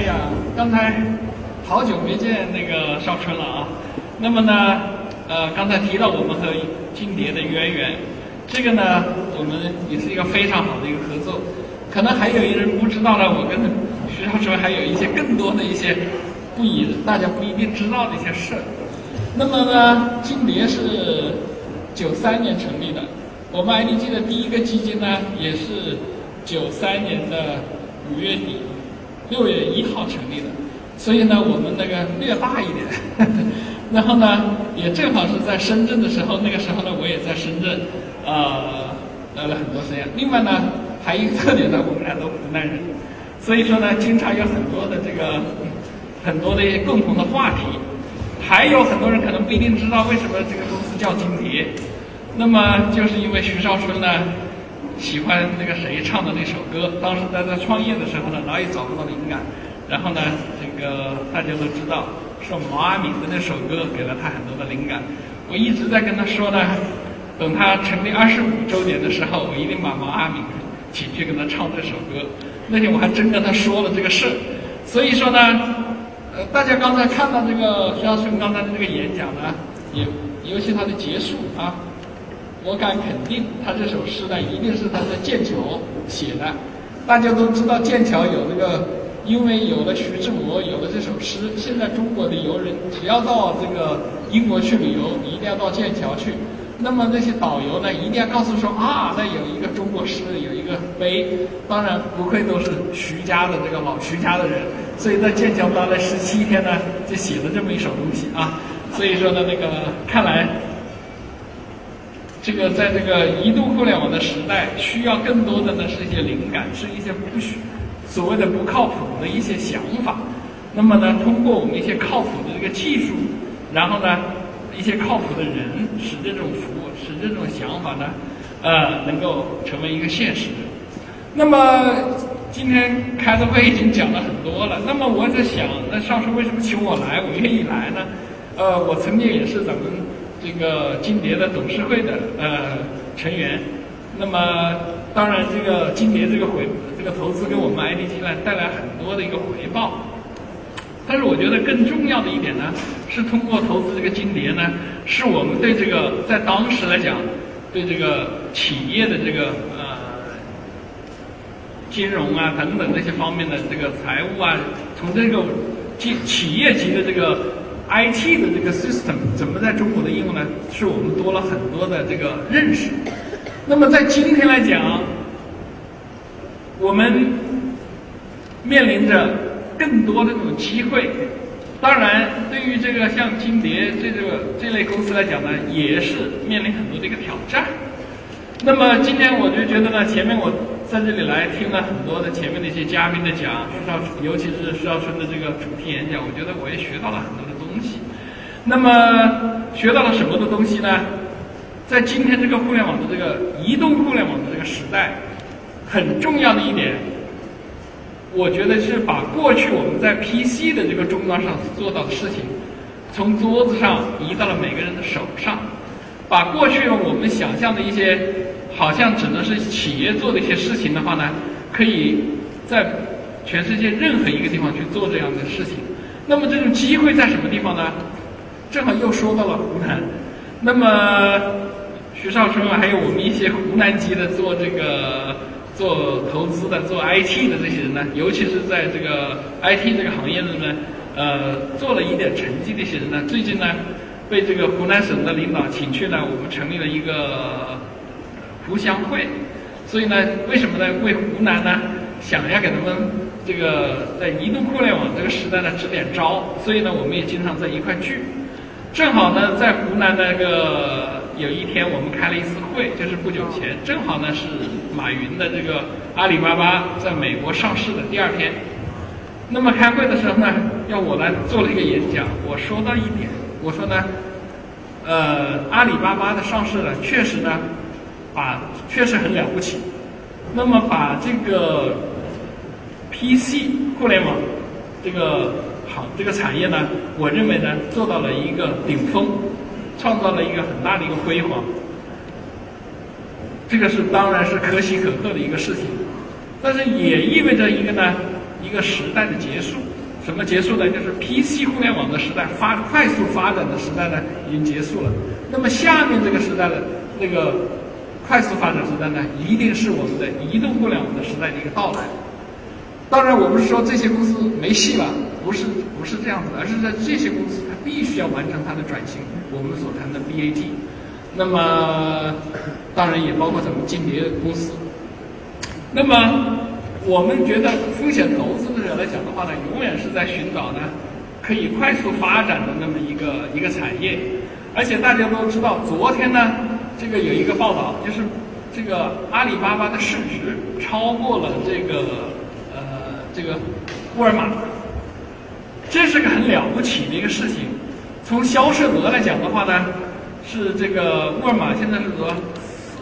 哎呀，刚才好久没见那个少春了啊。那么呢，呃，刚才提到我们和金蝶的渊源，这个呢，我们也是一个非常好的一个合作。可能还有一人不知道呢，我跟徐少春还有一些更多的一些不以大家不一定知道的一些事儿。那么呢，金蝶是九三年成立的，我们 IDG 的第一个基金呢，也是九三年的五月底。六月一号成立的，所以呢，我们那个略大一点，然后呢，也正好是在深圳的时候，那个时候呢，我也在深圳，呃，待了很多时间。另外呢，还有一个特点呢，我们俩都湖南人，所以说呢，经常有很多的这个很多的共同的话题。还有很多人可能不一定知道为什么这个公司叫金蝶，那么就是因为徐少春呢。喜欢那个谁唱的那首歌，当时在在创业的时候呢，哪也找不到灵感。然后呢，这个大家都知道，是毛阿敏的那首歌给了他很多的灵感。我一直在跟他说呢，等他成立二十五周年的时候，我一定把毛阿敏请去跟他唱这首歌。那天我还真跟他说了这个事。所以说呢，呃，大家刚才看到这个徐小春刚才的这个演讲呢，也尤其他的结束啊。我敢肯定，他这首诗呢，一定是他在剑桥写的。大家都知道剑桥有那个，因为有了徐志摩，有了这首诗，现在中国的游人只要到这个英国去旅游，一定要到剑桥去。那么那些导游呢，一定要告诉说啊，那有一个中国诗，有一个碑。当然，不愧都是徐家的这个老徐家的人，所以在剑桥待了十七天呢，就写了这么一首东西啊。所以说呢，那个看来。这个在这个移动互联网的时代，需要更多的呢是一些灵感，是一些不需所谓的不靠谱的一些想法。那么呢，通过我们一些靠谱的这个技术，然后呢，一些靠谱的人，使这种服务，使这种想法呢，呃，能够成为一个现实。那么今天开的会已经讲了很多了。那么我在想，那上述为什么请我来，我愿意来呢？呃，我曾经也是咱们。这个金蝶的董事会的呃成员，那么当然这个金蝶这个回这个投资给我们 IDG 呢带来很多的一个回报，但是我觉得更重要的一点呢，是通过投资这个金蝶呢，是我们对这个在当时来讲，对这个企业的这个呃金融啊等等这些方面的这个财务啊，从这个企企业级的这个。I T 的这个 system 怎么在中国的应用呢？是我们多了很多的这个认识。那么在今天来讲，我们面临着更多的这种机会。当然，对于这个像金蝶这个这类公司来讲呢，也是面临很多的一个挑战。那么今天我就觉得呢，前面我在这里来听了很多的前面的一些嘉宾的讲，徐少，尤其是徐少春的这个主题演讲，我觉得我也学到了很多。东西，那么学到了什么的东西呢？在今天这个互联网的这个移动互联网的这个时代，很重要的一点，我觉得是把过去我们在 PC 的这个终端上做到的事情，从桌子上移到了每个人的手上，把过去我们想象的一些好像只能是企业做的一些事情的话呢，可以在全世界任何一个地方去做这样的事情。那么这种机会在什么地方呢？正好又说到了湖南。那么徐少春啊，还有我们一些湖南籍的做这个做投资的、做 IT 的这些人呢，尤其是在这个 IT 这个行业的呢，呃，做了一点成绩的一些人呢，最近呢，被这个湖南省的领导请去呢，我们成立了一个湖湘会。所以呢，为什么呢？为湖南呢，想要给他们。这个在移动互联网这个时代呢，支点招，所以呢，我们也经常在一块聚。正好呢，在湖南那个有一天，我们开了一次会，就是不久前，正好呢是马云的这个阿里巴巴在美国上市的第二天。那么开会的时候呢，要我来做了一个演讲，我说到一点，我说呢，呃，阿里巴巴的上市呢，确实呢，把确实很了不起。那么把这个。PC 互联网这个好这个产业呢，我认为呢做到了一个顶峰，创造了一个很大的一个辉煌。这个是当然是可喜可贺的一个事情，但是也意味着一个呢，一个时代的结束。什么结束呢？就是 PC 互联网的时代发快速发展的时代呢，已经结束了。那么下面这个时代的那个快速发展时代呢，一定是我们的移动互联网的时代的一个到来。当然，我不是说这些公司没戏了，不是不是这样子，而是在这些公司它必须要完成它的转型。我们所谈的 BAT，那么当然也包括咱们金蝶公司。那么。我们觉得风险投资的人来讲的话呢，永远是在寻找呢可以快速发展的那么一个一个产业，而且大家都知道，昨天呢这个有一个报道，就是这个阿里巴巴的市值超过了这个这个沃尔玛，这是个很了不起的一个事情。从销售额来讲的话呢，是这个沃尔玛现在是多少？四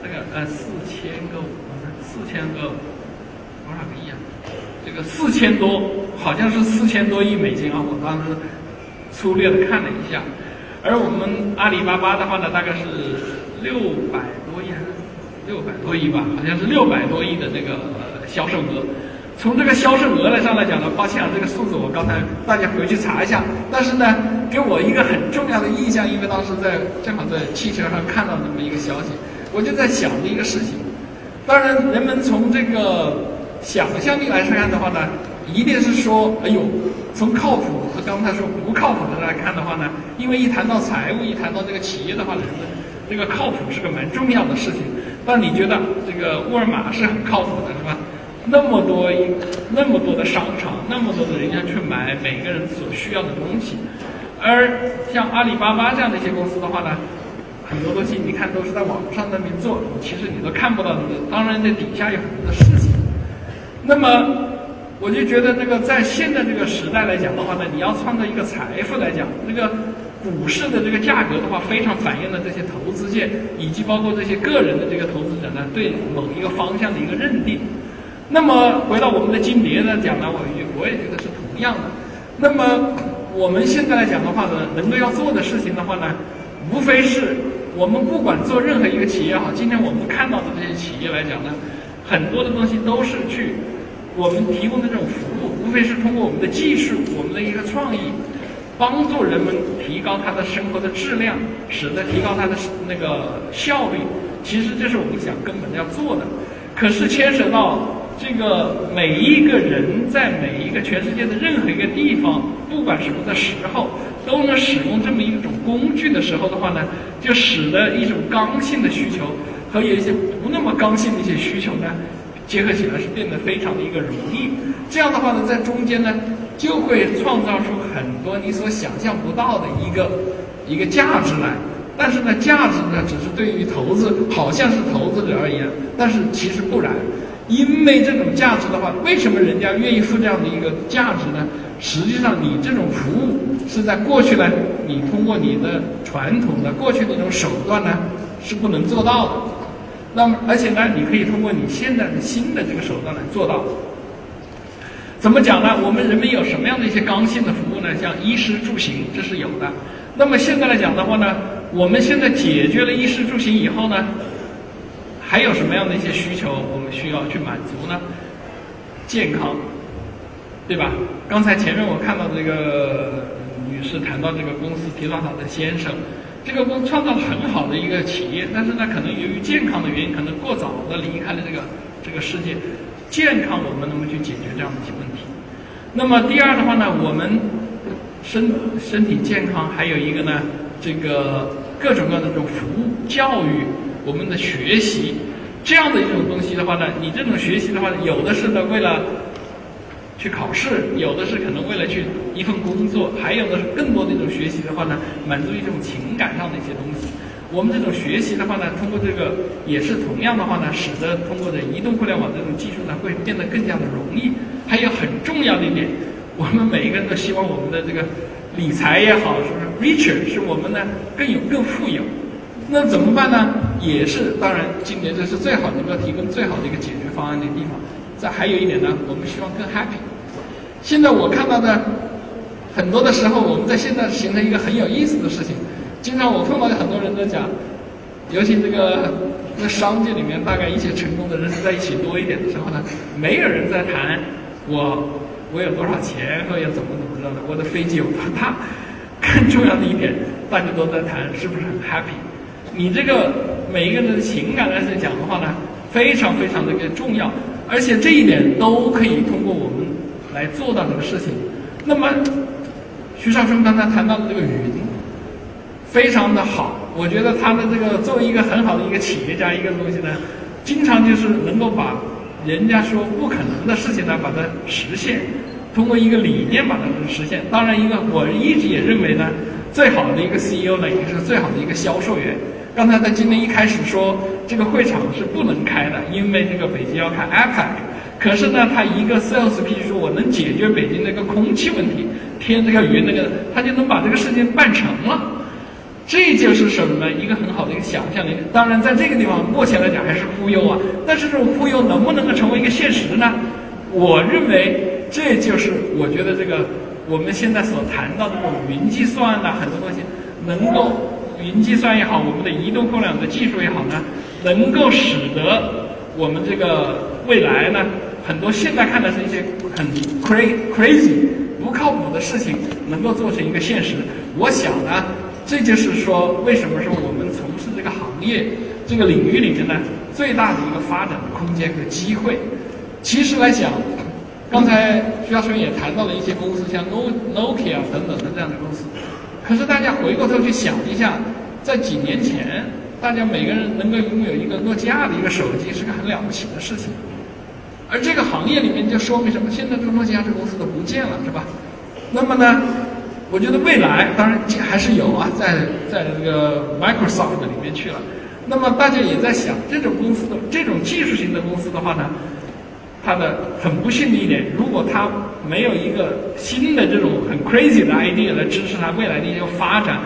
那个呃四千个五。四千个多少个亿啊？这个四千多，好像是四千多亿美金啊！我当时粗略的看了一下。而我们阿里巴巴的话呢，大概是六百多亿，六百多亿吧，好像是六百多亿的这个销售额。从这个销售额来上来讲呢，抱歉啊，这个数字我刚才大家回去查一下。但是呢，给我一个很重要的印象，因为当时在正好在汽车上看到这么一个消息，我就在想这一个事情。当然，人们从这个想象力来看的话呢，一定是说，哎呦，从靠谱和刚才说不靠谱的来看的话呢，因为一谈到财务，一谈到这个企业的话，人们这个靠谱是个蛮重要的事情。但你觉得这个沃尔玛是很靠谱的，是吧？那么多那么多的商场，那么多的人家去买每个人所需要的东西，而像阿里巴巴这样的一些公司的话呢？很多东西你看都是在网上那边做，其实你都看不到的。当然，这底下有很多的事情。那么，我就觉得这个在现在这个时代来讲的话呢，你要创造一个财富来讲，那个股市的这个价格的话，非常反映了这些投资界以及包括这些个人的这个投资者呢对某一个方向的一个认定。那么回到我们的金蝶来讲呢，我我也觉得是同样的。那么我们现在来讲的话呢，能够要做的事情的话呢，无非是。我们不管做任何一个企业好，今天我们看到的这些企业来讲呢，很多的东西都是去我们提供的这种服务，无非是通过我们的技术、我们的一个创意，帮助人们提高他的生活的质量，使得提高他的那个效率。其实这是我们想根本要做的。可是牵涉到这个每一个人在每一个全世界的任何一个地方，不管什么的时候。都能使用这么一种工具的时候的话呢，就使得一种刚性的需求和有一些不那么刚性的一些需求呢，结合起来是变得非常的一个容易。这样的话呢，在中间呢，就会创造出很多你所想象不到的一个一个价值来。但是呢，价值呢，只是对于投资好像是投资者而言，但是其实不然。因为这种价值的话，为什么人家愿意付这样的一个价值呢？实际上，你这种服务是在过去呢，你通过你的传统的过去的一种手段呢，是不能做到的。那么，而且呢，你可以通过你现在的新的这个手段来做到。怎么讲呢？我们人们有什么样的一些刚性的服务呢？像衣食住行，这是有的。那么现在来讲的话呢，我们现在解决了衣食住行以后呢，还有什么样的一些需求我们需要去满足呢？健康。对吧？刚才前面我看到这个女士谈到这个公司提到她的先生，这个公司创造了很好的一个企业，但是呢，可能由于健康的原因，可能过早的离开了这个这个世界。健康我们能不能去解决这样的一些问题？那么第二的话呢，我们身身体健康，还有一个呢，这个各种各样的这种服务、教育、我们的学习这样的一种东西的话呢，你这种学习的话，有的是呢为了。去考试，有的是可能为了去一份工作，还有的是更多的一种学习的话呢，满足于这种情感上的一些东西。我们这种学习的话呢，通过这个也是同样的话呢，使得通过这移动互联网这种技术呢，会变得更加的容易。还有很重要的一点，我们每一个人都希望我们的这个理财也好，是不是 richer，是我们呢更有更富有。那怎么办呢？也是当然，今年这是最好能够提供最好的一个解决方案的地方。再还有一点呢，我们希望更 happy。现在我看到的很多的时候，我们在现在形成一个很有意思的事情。经常我碰到很多人都讲，尤其这个在商界里面，大概一些成功的人在一起多一点的时候呢，没有人在谈我我有多少钱或者怎么怎么着的，我的飞机有多大。更重要的一点，大家都在谈是不是很 happy。你这个每一个人的情感来讲的话呢，非常非常的一个重要，而且这一点都可以通过我们来做到这个事情。那么，徐少春刚才谈到的这个云，非常的好。我觉得他的这个作为一个很好的一个企业家，一个东西呢，经常就是能够把人家说不可能的事情呢，把它实现，通过一个理念把它实现。当然，一个我一直也认为呢，最好的一个 CEO 呢，也是最好的一个销售员。刚才在今天一开始说，这个会场是不能开的，因为这个北京要开 APEC。可是呢，他一个 sales P 说，我能解决北京那个空气问题，天这个云那个，他就能把这个事情办成了。这就是什么？一个很好的一个想象力。当然，在这个地方目前来讲还是忽悠啊。但是这种忽悠能不能够成为一个现实呢？我认为这就是我觉得这个我们现在所谈到的这种云计算呐，很多东西能够云计算也好，我们的移动互联网的技术也好呢，能够使得我们这个未来呢，很多现在看的是一些很 crazy crazy 不靠谱的事情，能够做成一个现实。我想呢。这就是说，为什么说我们从事这个行业、这个领域里面呢，最大的一个发展的空间和机会。其实来讲，刚才徐教授也谈到了一些公司，像 No Nokia 等等的这样的公司。可是大家回过头去想一下，在几年前，大家每个人能够拥有一个诺基亚的一个手机，是个很了不起的事情。而这个行业里面就说明什么？现在这个诺基亚这个公司都不见了，是吧？那么呢？我觉得未来当然还是有啊，在在这个 Microsoft 里面去了。那么大家也在想，这种公司的这种技术型的公司的话呢，它的很不幸的一点，如果它没有一个新的这种很 crazy 的 idea 来支持它未来的一些发展，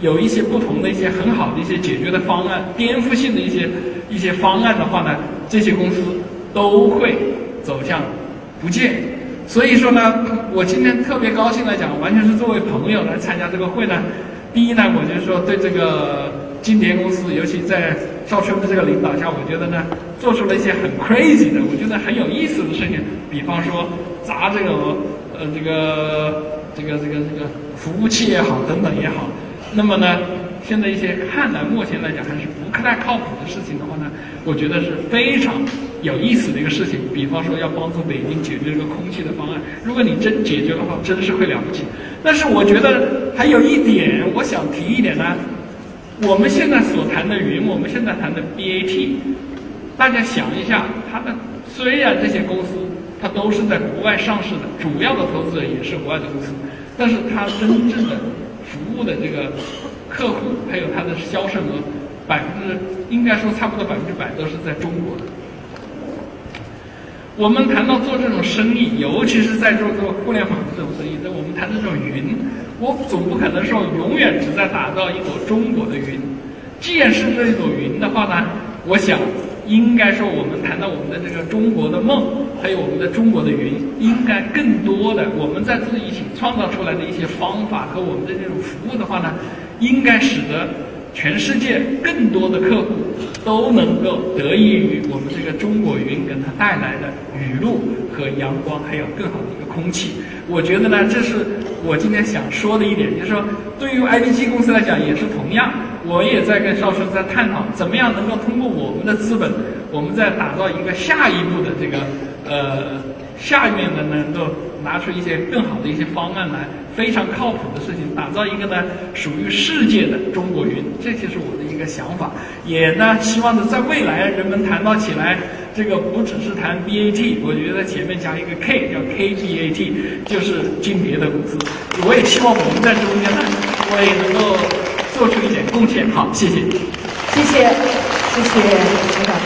有一些不同的一些很好的一些解决的方案，颠覆性的一些一些方案的话呢，这些公司都会走向不见。所以说呢，我今天特别高兴来讲，完全是作为朋友来参加这个会呢。第一呢，我就说对这个金蝶公司，尤其在赵春的这个领导下，我觉得呢，做出了一些很 crazy 的，我觉得很有意思的事情。比方说砸这个呃这个这个这个这个服务器也好，等等也好。那么呢？现在一些看来目前来讲还是不太靠谱的事情的话呢，我觉得是非常有意思的一个事情。比方说要帮助北京解决这个空气的方案，如果你真解决的话，真是会了不起。但是我觉得还有一点，我想提一点呢，我们现在所谈的云，我们现在谈的 BAT，大家想一下，它的虽然这些公司它都是在国外上市的，主要的投资者也是国外的公司，但是它真正的服务的这个。客户还有它的销售额，百分之应该说差不多百分之百都是在中国的。我们谈到做这种生意，尤其是在做做互联网这种生意，在我们谈这种云，我总不可能说永远只在打造一朵中国的云。既然是这一朵云的话呢，我想。应该说，我们谈到我们的这个中国的梦，还有我们的中国的云，应该更多的我们在自己一起创造出来的一些方法和我们的这种服务的话呢，应该使得全世界更多的客户都能够得益于我们这个中国云给它带来的雨露和阳光，还有更好的一个空气。我觉得呢，这是我今天想说的一点，就是说，对于 IDG 公司来讲，也是同样。我也在跟邵春在探讨，怎么样能够通过我们的资本，我们在打造一个下一步的这个呃下面的能够拿出一些更好的一些方案来，非常靠谱的事情，打造一个呢属于世界的中国云，这就是我的一个想法。也呢希望呢在未来人们谈到起来，这个不只是谈 BAT，我觉得前面加一个 K 叫 KBAT，就是金蝶的公司。我也希望我们在中间呢，我也能够。做出一点贡献，好，谢谢，谢谢，谢谢领导。